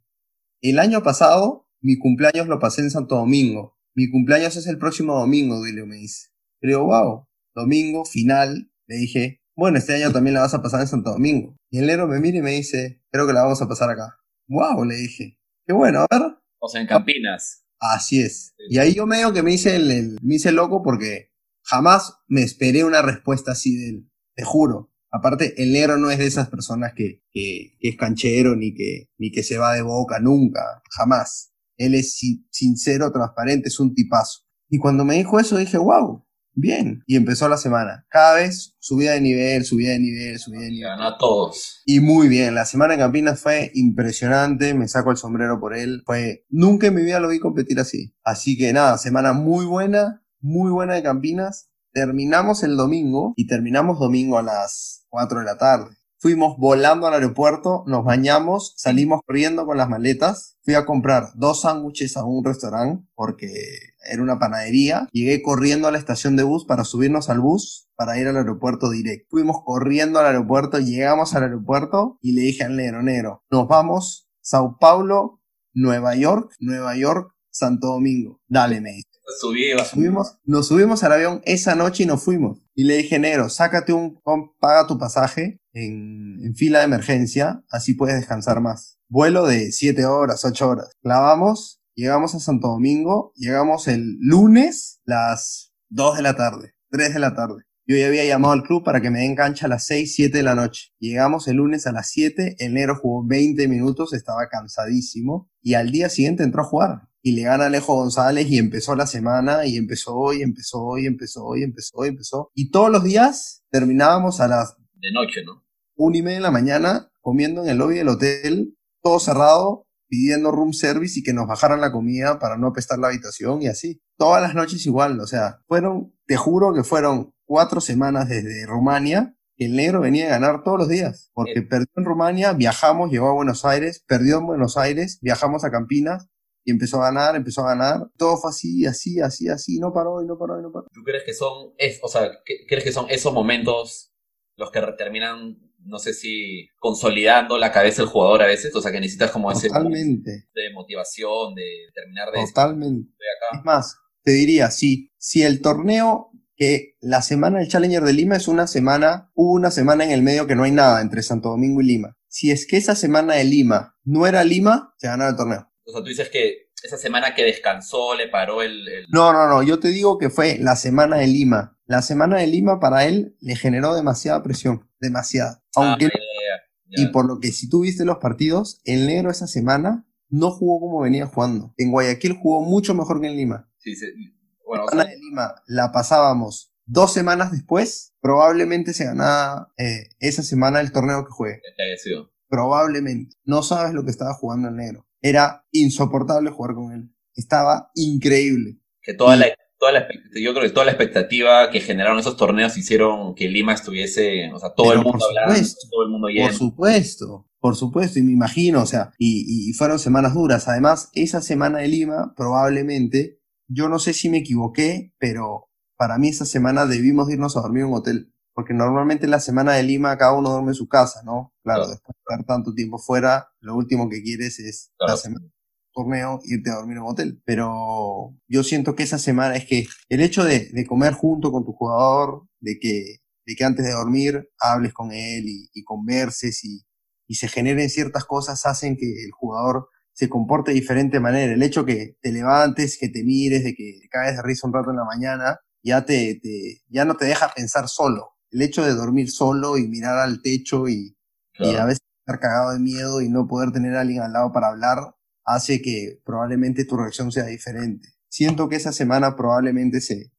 el año pasado mi cumpleaños lo pasé en Santo Domingo. Mi cumpleaños es el próximo domingo, Duilio me dice. Digo, wow, domingo, final. Le dije, bueno, este año también la vas a pasar en Santo Domingo. Y el negro me mira y me dice, creo que la vamos a pasar acá. Wow, le dije. Qué bueno, a ver. O sea, en Campinas. Así es. Y ahí yo medio que me hice el, el- me hice loco porque jamás me esperé una respuesta así de él. Te juro. Aparte, el negro no es de esas personas que, que, que es canchero ni que, ni que se va de boca, nunca, jamás. Él es si- sincero, transparente, es un tipazo. Y cuando me dijo eso dije, wow, bien. Y empezó la semana. Cada vez subida de nivel, subida de nivel, subida de nivel. ganó a todos. Y muy bien, la semana en Campinas fue impresionante, me saco el sombrero por él. Fue, nunca en mi vida lo vi competir así. Así que nada, semana muy buena, muy buena de Campinas. Terminamos el domingo y terminamos domingo a las 4 de la tarde. Fuimos volando al aeropuerto, nos bañamos, salimos corriendo con las maletas. Fui a comprar dos sándwiches a un restaurante porque era una panadería. Llegué corriendo a la estación de bus para subirnos al bus para ir al aeropuerto directo. Fuimos corriendo al aeropuerto, llegamos al aeropuerto y le dije al negro, negro, nos vamos Sao Paulo, Nueva York, Nueva York, Santo Domingo. Dale, me. Subimos, nos subimos al avión esa noche y nos fuimos. Y le dije, negro, sácate un, paga tu pasaje en, en fila de emergencia, así puedes descansar más. Vuelo de 7 horas, 8 horas. Clavamos, llegamos a Santo Domingo, llegamos el lunes, las 2 de la tarde, 3 de la tarde. Yo ya había llamado al club para que me den cancha a las 6, 7 de la noche. Llegamos el lunes a las 7, el negro jugó 20 minutos, estaba cansadísimo, y al día siguiente entró a jugar. Y le gana Alejo González y empezó la semana, y empezó, y empezó, y empezó, y empezó, y empezó. Y todos los días terminábamos a las de noche, ¿no? una y media de la mañana comiendo en el lobby del hotel, todo cerrado, pidiendo room service y que nos bajaran la comida para no apestar la habitación y así. Todas las noches igual, o sea, fueron, te juro que fueron cuatro semanas desde Rumania el negro venía a ganar todos los días, porque perdió en Rumania, viajamos, llegó a Buenos Aires, perdió en Buenos Aires, viajamos a Campinas y empezó a ganar, empezó a ganar, todo fue así, así, así, así, no paró y no paró y no paró. ¿Tú crees que son, es, o sea, ¿qué- crees que son esos momentos los que terminan, no sé si consolidando la cabeza del jugador a veces? O sea, que necesitas como ese Totalmente, de motivación, de terminar de totalmente. acá. Es más, te diría, sí, si el torneo, que la semana del Challenger de Lima es una semana, hubo una semana en el medio que no hay nada entre Santo Domingo y Lima. Si es que esa semana de Lima no era Lima, se ganaba el torneo. O sea, tú dices que esa semana que descansó, le paró el... el- No, no, no, yo te digo que fue la semana de Lima. La semana de Lima para él le generó demasiada presión, demasiada. Aunque Ah, ya. Y por lo que si tú viste los partidos, el negro esa semana no jugó como venía jugando. En Guayaquil jugó mucho mejor que en Lima. Sí, sí. Bueno, o La sea, semana de Lima la pasábamos dos semanas después, probablemente se ganaba eh, esa semana el torneo que juegue. Probablemente. No sabes lo que estaba jugando el negro. Era insoportable jugar con él. Estaba increíble. Que toda la, toda la, yo creo que toda la expectativa que generaron esos torneos hicieron que Lima estuviese, o sea, todo el mundo hablando, todo el mundo lleno. Por supuesto, por supuesto, y me imagino, o sea, y, y fueron semanas duras. Además, esa semana de Lima, probablemente, yo no sé si me equivoqué, pero para mí esa semana debimos irnos a dormir en un hotel. Porque normalmente en la semana de Lima cada uno duerme en su casa, ¿no? Claro, después de estar tanto tiempo fuera, lo último que quieres es la semana torneo, irte a dormir en un hotel. Pero yo siento que esa semana es que el hecho de, de comer junto con tu jugador, de que, de que antes de dormir hables con él y, y converses y, y se generen ciertas cosas, hacen que el jugador se comporte de diferente manera. El hecho que te levantes, que te mires, de que caes de risa un rato en la mañana, ya te, te, ya no te deja pensar solo. El hecho de dormir solo y mirar al techo y, y a veces estar cagado de miedo y no poder tener a alguien al lado para hablar, hace que probablemente tu reacción sea diferente. Siento que esa semana probablemente se,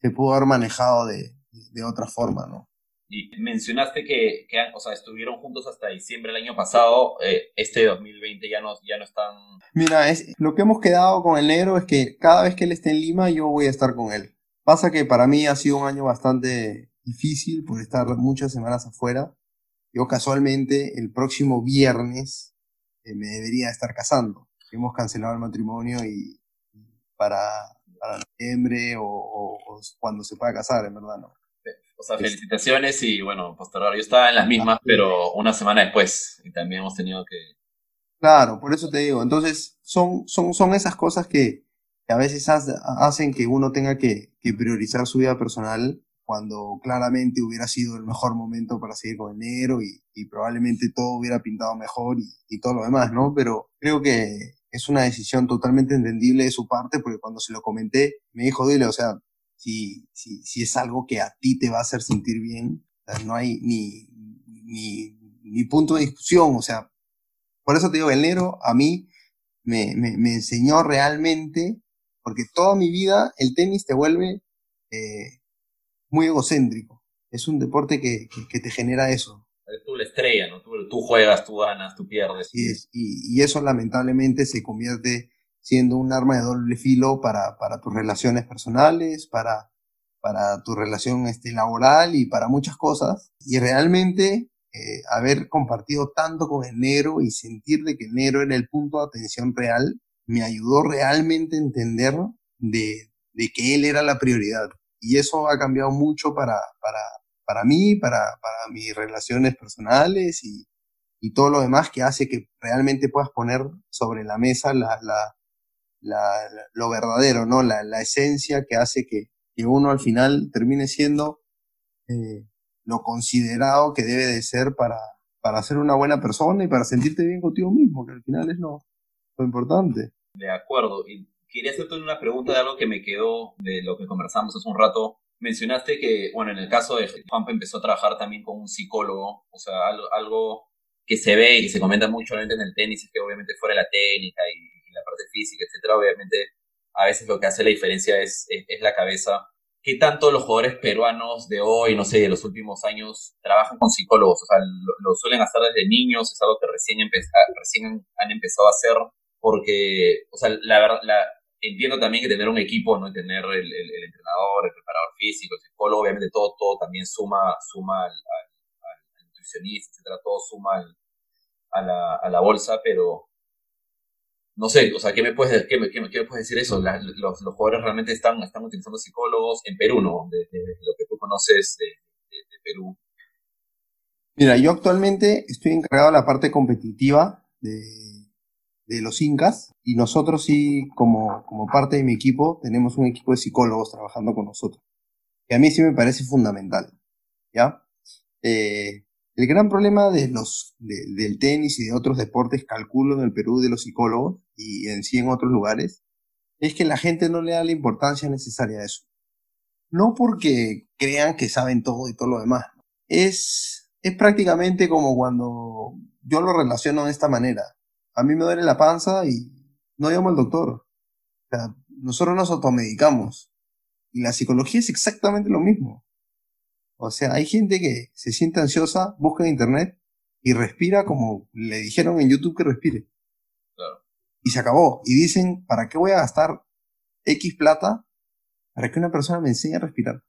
se pudo haber manejado de, de otra forma, ¿no? Y mencionaste que, que o sea, estuvieron juntos hasta diciembre del año pasado. Eh, este 2020 ya no, ya no están. Mira, es, lo que hemos quedado con el negro es que cada vez que él esté en Lima, yo voy a estar con él. Pasa que para mí ha sido un año bastante difícil por estar muchas semanas afuera. Yo casualmente el próximo viernes eh, me debería estar casando. Hemos cancelado el matrimonio y para, para noviembre o, o cuando se pueda casar, en verdad, ¿no? O sea, felicitaciones y bueno, posterior. Yo estaba en las mismas, pero una semana después. Y también hemos tenido que. Claro, por eso te digo. Entonces, son, son, son esas cosas que, a veces hacen que uno tenga que, priorizar su vida personal cuando claramente hubiera sido el mejor momento para seguir con el negro y, probablemente todo hubiera pintado mejor y, todo lo demás, ¿no? Pero creo que es una decisión totalmente entendible de su parte porque cuando se lo comenté me dijo, dile, o sea, si, si, si es algo que a ti te va a hacer sentir bien, no hay ni, ni, ni punto de discusión, o sea, por eso te digo, el negro a mí me, me, me enseñó realmente, porque toda mi vida el tenis te vuelve eh, muy egocéntrico, es un deporte que, que, te genera eso. Tú la estrella, ¿no? Tú, tú juegas, tú ganas, tú pierdes. Y, y, y eso lamentablemente se convierte siendo un arma de doble filo para, para tus relaciones personales, para, para tu relación este, laboral y para muchas cosas. Y realmente eh, haber compartido tanto con el negro y sentir de que el negro era el punto de atención real, me ayudó realmente a entender de, de que él era la prioridad. Y eso ha cambiado mucho para, para, para mí, para, para mis relaciones personales y, y todo lo demás que hace que realmente puedas poner sobre la mesa la, la, lo verdadero, ¿no? La, la esencia que hace que, que, uno al final termine siendo eh, lo considerado que debe de ser para, para ser una buena persona y para sentirte bien contigo mismo, que al final es lo, lo importante. De acuerdo. Y quería hacerte una pregunta de algo que me quedó de lo que conversamos hace un rato. Mencionaste que, bueno, en el caso de Juanpa empezó a trabajar también con un psicólogo, o sea, algo, que se ve y se comenta mucho en el tenis es que obviamente fuera la técnica y la parte física, etcétera, obviamente a veces lo que hace la diferencia es, la cabeza. ¿Qué tanto los jugadores peruanos de hoy, no sé, de los últimos años, trabajan con psicólogos? O sea, lo, suelen hacer desde niños, es algo que recién, recién han empezado a hacer, porque, o sea, la verdad, entiendo también que tener un equipo, ¿no? Tener el, el, entrenador, el preparador físico, el psicólogo, obviamente todo, todo también suma, suma al, al, nutricionista, etcétera, todo suma a, la, a la bolsa, pero no sé, o sea, ¿qué me puedes, qué me, qué me puedes decir eso? los, los, jugadores realmente están, están utilizando psicólogos en Perú, ¿no? De, lo que tú conoces de, Perú. Mira, yo actualmente estoy encargado de la parte competitiva de, de los Incas y nosotros sí, como, como parte de mi equipo, tenemos un equipo de psicólogos trabajando con nosotros. Que a mí sí me parece fundamental, ¿ya? Eh, el gran problema de los, del tenis y de otros deportes, calculo en el Perú de los psicólogos y en sí en otros lugares, es que la gente no le da la importancia necesaria a eso. No porque crean que saben todo y todo lo demás. Es, es prácticamente como cuando yo lo relaciono de esta manera. A mí me duele la panza y no llamo al doctor. O sea, nosotros nos automedicamos. Y la psicología es exactamente lo mismo. O sea, hay gente que se siente ansiosa, busca en internet y respira como le dijeron en YouTube que respire. Y se acabó. Y dicen, ¿para qué voy a gastar X plata para que una persona me enseñe a respirar.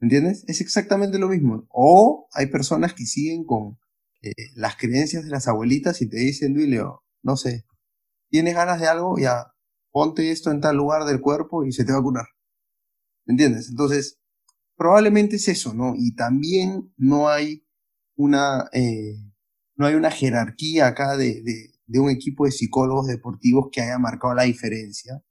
¿Me entiendes? Es exactamente lo mismo. O hay personas que siguen con eh, las creencias de las abuelitas y te dicen, Duilio, no sé, tienes ganas de algo, ya, ponte esto en tal lugar del cuerpo y se te va a curar. ¿Me entiendes? Entonces, probablemente es eso, ¿no? Y también no hay una, eh, no hay una jerarquía acá de, de, un equipo de psicólogos deportivos que haya marcado la diferencia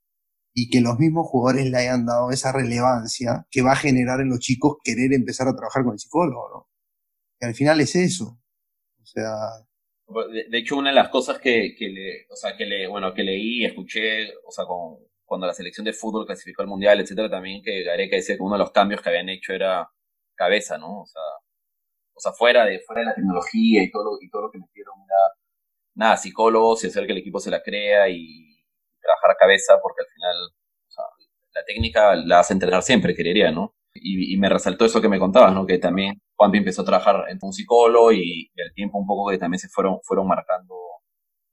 y que los mismos jugadores le hayan dado esa relevancia que va a generar en los chicos querer empezar a trabajar con el psicólogo, ¿no? Al final es eso. O sea... De, hecho, una de las cosas que, que, le, o sea, que le, bueno, que leí, escuché, o sea, con, cuando la selección de fútbol clasificó al mundial, etcétera, también que Gareca decía que uno de los cambios que habían hecho era cabeza, ¿no? O sea, o sea, fuera de, fuera de la tecnología y todo lo, y todo lo que metieron era, nada, psicólogos y hacer que el equipo se la crea y trabajar a cabeza, porque al final o sea, la técnica la hace entrenar siempre, querería, ¿no? Y, y, me resaltó eso que me contabas, ¿no? Que también Juanpi empezó a trabajar en un psicólogo y, y al tiempo un poco que también se fueron, fueron marcando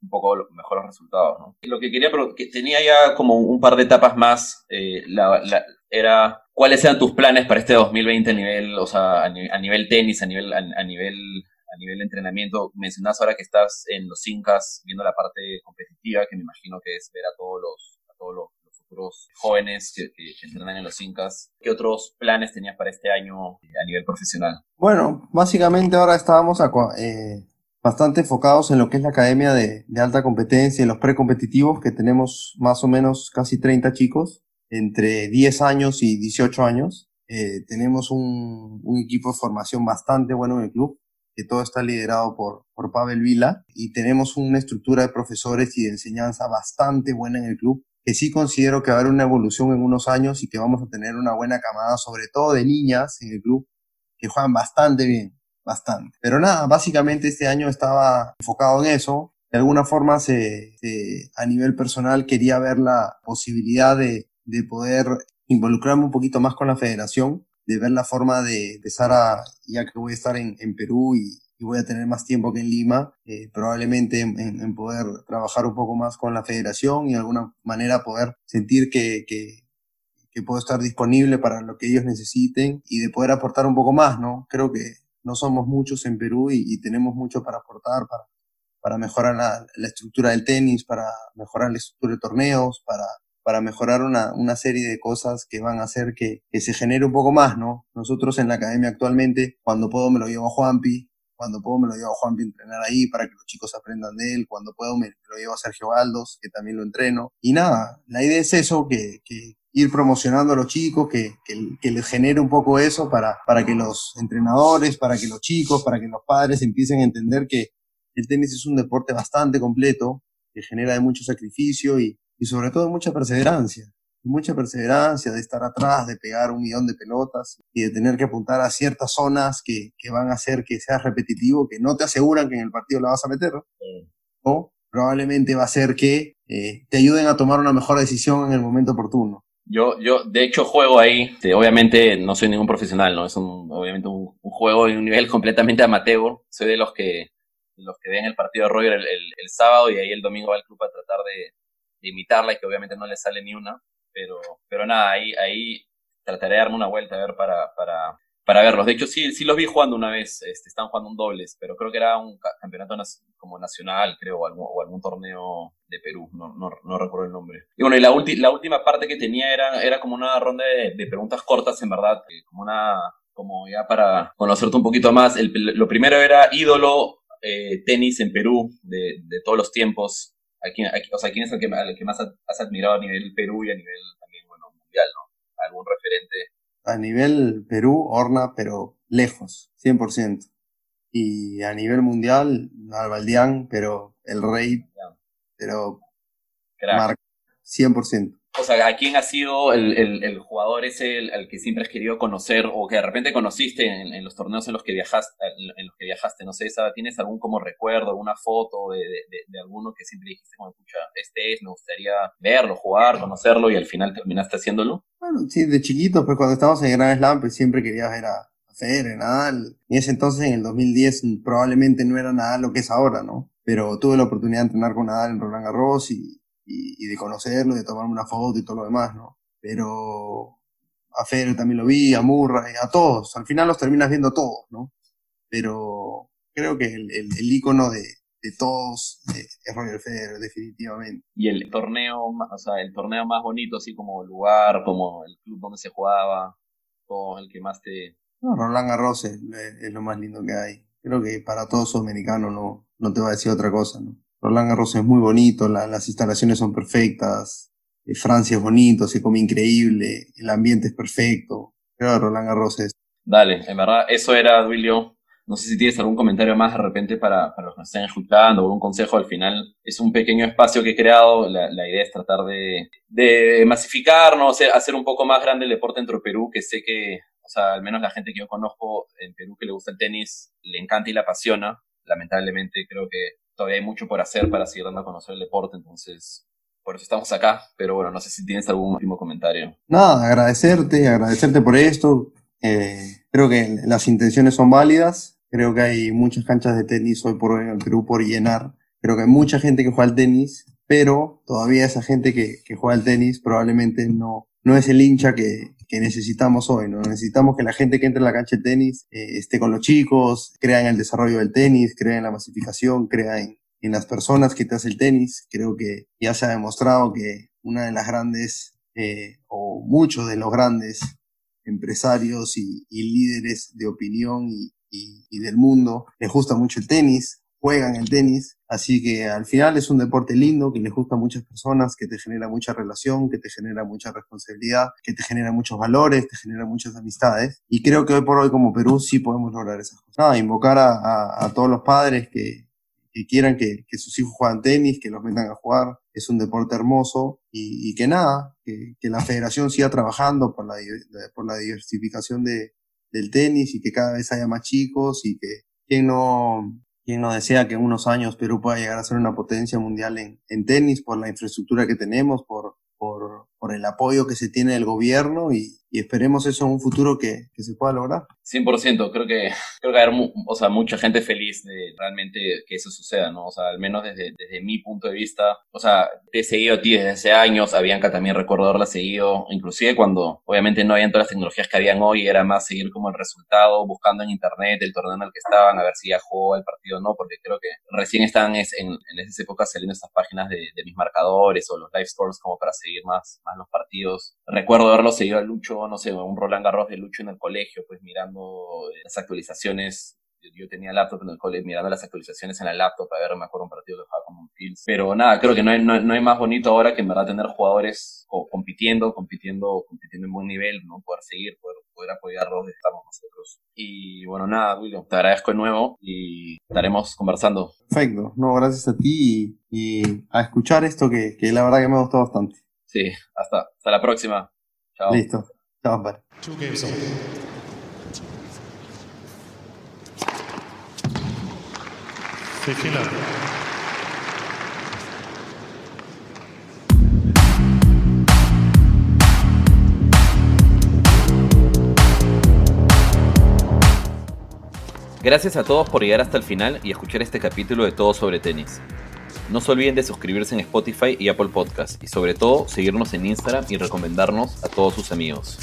un poco los mejores resultados, ¿no? Lo que quería, pero que tenía ya como un par de etapas más, eh, la, era cuáles eran tus planes para este 2020 a nivel, o sea, a, a nivel tenis, a nivel, a, a nivel a nivel entrenamiento. Mencionas ahora que estás en los Incas viendo la parte competitiva, que me imagino que es ver a todos los, futuros jóvenes que, que, entrenan en los Incas. ¿Qué otros planes tenías para este año a nivel profesional? Bueno, básicamente ahora estábamos eh, bastante enfocados en lo que es la academia de, de alta competencia y los precompetitivos, que tenemos más o menos casi 30 chicos entre 10 años y 18 años. Eh, tenemos un, un, equipo de formación bastante bueno en el club que todo está liderado por, por Pavel Vila y tenemos una estructura de profesores y de enseñanza bastante buena en el club, que sí considero que va a haber una evolución en unos años y que vamos a tener una buena camada, sobre todo de niñas en el club, que juegan bastante bien, bastante. Pero nada, básicamente este año estaba enfocado en eso. De alguna forma, se, se a nivel personal, quería ver la posibilidad de, de poder involucrarme un poquito más con la federación de ver la forma de empezar a, ya que voy a estar en Perú y, voy a tener más tiempo que en Lima, eh, probablemente en, en, poder trabajar un poco más con la federación y de alguna manera poder sentir que, que, que puedo estar disponible para lo que ellos necesiten y de poder aportar un poco más, ¿no? Creo que no somos muchos en Perú y, y tenemos mucho para aportar, para, para mejorar la, la, estructura del tenis, para mejorar la estructura de torneos, para para mejorar una, una serie de cosas que van a hacer que, que, se genere un poco más, ¿no? Nosotros en la academia actualmente, cuando puedo me lo llevo a Juanpi, cuando puedo me lo llevo a Juanpi a entrenar ahí para que los chicos aprendan de él, cuando puedo me, lo llevo a Sergio Aldos, que también lo entreno. Y nada, la idea es eso, que, que ir promocionando a los chicos, que, que, que, les genere un poco eso para, para que los entrenadores, para que los chicos, para que los padres empiecen a entender que el tenis es un deporte bastante completo, que genera de mucho sacrificio y, y sobre todo mucha perseverancia. Mucha perseverancia de estar atrás, de pegar un millón de pelotas y de tener que apuntar a ciertas zonas que, que van a hacer que seas repetitivo, que no te aseguran que en el partido la vas a meter. O probablemente va a ser que eh, te ayuden a tomar una mejor decisión en el momento oportuno. Yo, yo, de hecho, juego ahí. Obviamente, no soy ningún profesional, ¿no? Es un, obviamente un, juego en un nivel (laughs) completamente amateur. Soy de los que, los que ven el partido de Roger el, el, el, sábado y ahí el domingo va al club a tratar de, de imitarla y que obviamente no le sale ni una, pero, pero nada, ahí, ahí trataré de darme una vuelta a ver para, para, para verlos. De hecho, sí, sí los vi jugando una vez, este, están jugando un dobles, pero creo que era un campeonato como nacional, creo, o algún, o algún torneo de Perú, no, no, no recuerdo el nombre. Y bueno, y la, la última parte que tenía era, era como una ronda de, de preguntas cortas, en verdad, como una, como ya para conocerte un poquito más. El, lo primero era ídolo eh, tenis en Perú de, de todos los tiempos. ¿A quién, a, o sea, ¿quién es el que, el que más has admirado a nivel Perú y a nivel también, bueno, mundial, ¿no? ¿Algún referente? A nivel Perú, Horna, pero lejos, 100%. Y a nivel mundial, Albaldián, pero el rey, pero Marc, 100% o sea, ¿a quién ha sido el, jugador ese el, que siempre has querido conocer o que de repente conociste en, los torneos en los que viajaste, en, los que viajaste? No sé, ¿tienes algún como recuerdo, alguna foto de, alguno que siempre dijiste como, escucha, este es, me gustaría verlo, jugar, conocerlo y al final terminaste haciéndolo? Bueno, sí, de chiquito, pues cuando estábamos en Gran Slam, pues siempre quería ver a Federer, Nadal. En ese entonces, en el 2010, probablemente no era Nadal lo que es ahora, ¿no? Pero tuve la oportunidad de entrenar con Nadal en Roland Garros y y, y, de conocerlo, de tomarme una foto y todo lo demás, ¿no? Pero a Federer también lo vi, a Murray, a todos. Al final los terminas viendo todos, ¿no? Pero creo que el, el, el ícono de, de todos es Roger Federer, definitivamente. Y el torneo, o sea, el torneo más bonito, así como el lugar, como el club donde se jugaba, todo el que más te... No, Roland Garros es, es lo más lindo que hay. Creo que para todos sudamericanos no, no te va a decir otra cosa, ¿no? Roland Garros es muy bonito, la, las instalaciones son perfectas, eh, Francia es bonito, se come increíble, el ambiente es perfecto. Que Roland Garros es. Dale, en verdad, eso era, Duilio. No sé si tienes algún comentario más de repente para, para los que nos estén escuchando o algún consejo al final. Es un pequeño espacio que he creado. La, la idea es tratar de, de masificarnos, hacer un poco más grande el deporte dentro de Perú, que sé que, o sea, al menos la gente que yo conozco en Perú que le gusta el tenis, le encanta y le apasiona. Lamentablemente creo que todavía hay mucho por hacer para seguir dando a conocer el deporte, entonces por eso estamos acá. Pero bueno, no sé si tienes algún último comentario. Nada, agradecerte, agradecerte por esto. Eh, creo que las intenciones son válidas. Creo que hay muchas canchas de tenis hoy por hoy en el Perú por llenar. Creo que hay mucha gente que juega al tenis, pero todavía esa gente que, que juega al tenis probablemente no, no es el hincha que, necesitamos hoy, ¿no? Necesitamos que la gente que entre a la cancha de tenis eh, esté con los chicos, crea en el desarrollo del tenis, crea en la masificación, crea en, en las personas que te hace el tenis. Creo que ya se ha demostrado que una de las grandes, eh, o muchos de los grandes empresarios y, líderes de opinión y, y, y, del mundo les gusta mucho el tenis, juegan el tenis, así que al final es un deporte lindo que les gusta a muchas personas, que te genera mucha relación, que te genera mucha responsabilidad, que te genera muchos valores, te genera muchas amistades y creo que hoy por hoy como Perú sí podemos lograr esas cosas. Nada, invocar a, todos los padres que, quieran que, sus hijos jueguen tenis, que los metan a jugar. Es un deporte hermoso y, y que nada, que, la federación siga trabajando por la, diversificación de, del tenis y que cada vez haya más chicos y que quien no, quien no desea que en unos años Perú pueda llegar a ser una potencia mundial en, en tenis por la infraestructura que tenemos, por, por, por el apoyo que se tiene del gobierno y, y esperemos eso en un futuro que, que, se pueda lograr. 100%, creo que creo que hay o sea, mucha gente feliz de realmente que eso suceda, ¿no? O sea, al menos desde, desde mi punto de vista, o sea, te he seguido a ti desde hace años, a Bianca también recuerdo haberla seguido, inclusive cuando obviamente no habían todas las tecnologías que habían hoy, era más seguir como el resultado, buscando en internet el torneo en el que estaban, a ver si ya jugó el partido o no, porque creo que recién están en, en esas épocas saliendo estas páginas de, de mis marcadores o los live scores como para seguir más, más los partidos. Recuerdo haberlo seguido a Lucho no sé, un Roland Garros de Lucho en el colegio, pues mirando las actualizaciones. Yo tenía laptop en el colegio, mirando las actualizaciones en la laptop para ver, me un partido que jugaba con un Fields. Pero nada, creo que no hay, no, no, hay más bonito ahora que en verdad tener jugadores compitiendo, compitiendo, compitiendo en buen nivel, ¿no? Poder seguir, poder, poder donde estamos nosotros. Y bueno, nada, William, te agradezco de nuevo y estaremos conversando. Perfecto, no, gracias a ti y, y a escuchar esto que, que la verdad que me gustó bastante. Sí, hasta, hasta la próxima. Chao. Listo. Chao. Fifteen love. Gracias a todos por llegar hasta el final y escuchar este capítulo de Todo sobre Tenis. No se olviden de suscribirse en Spotify y Apple Podcast y sobre todo seguirnos en Instagram y recomendarnos a todos sus amigos.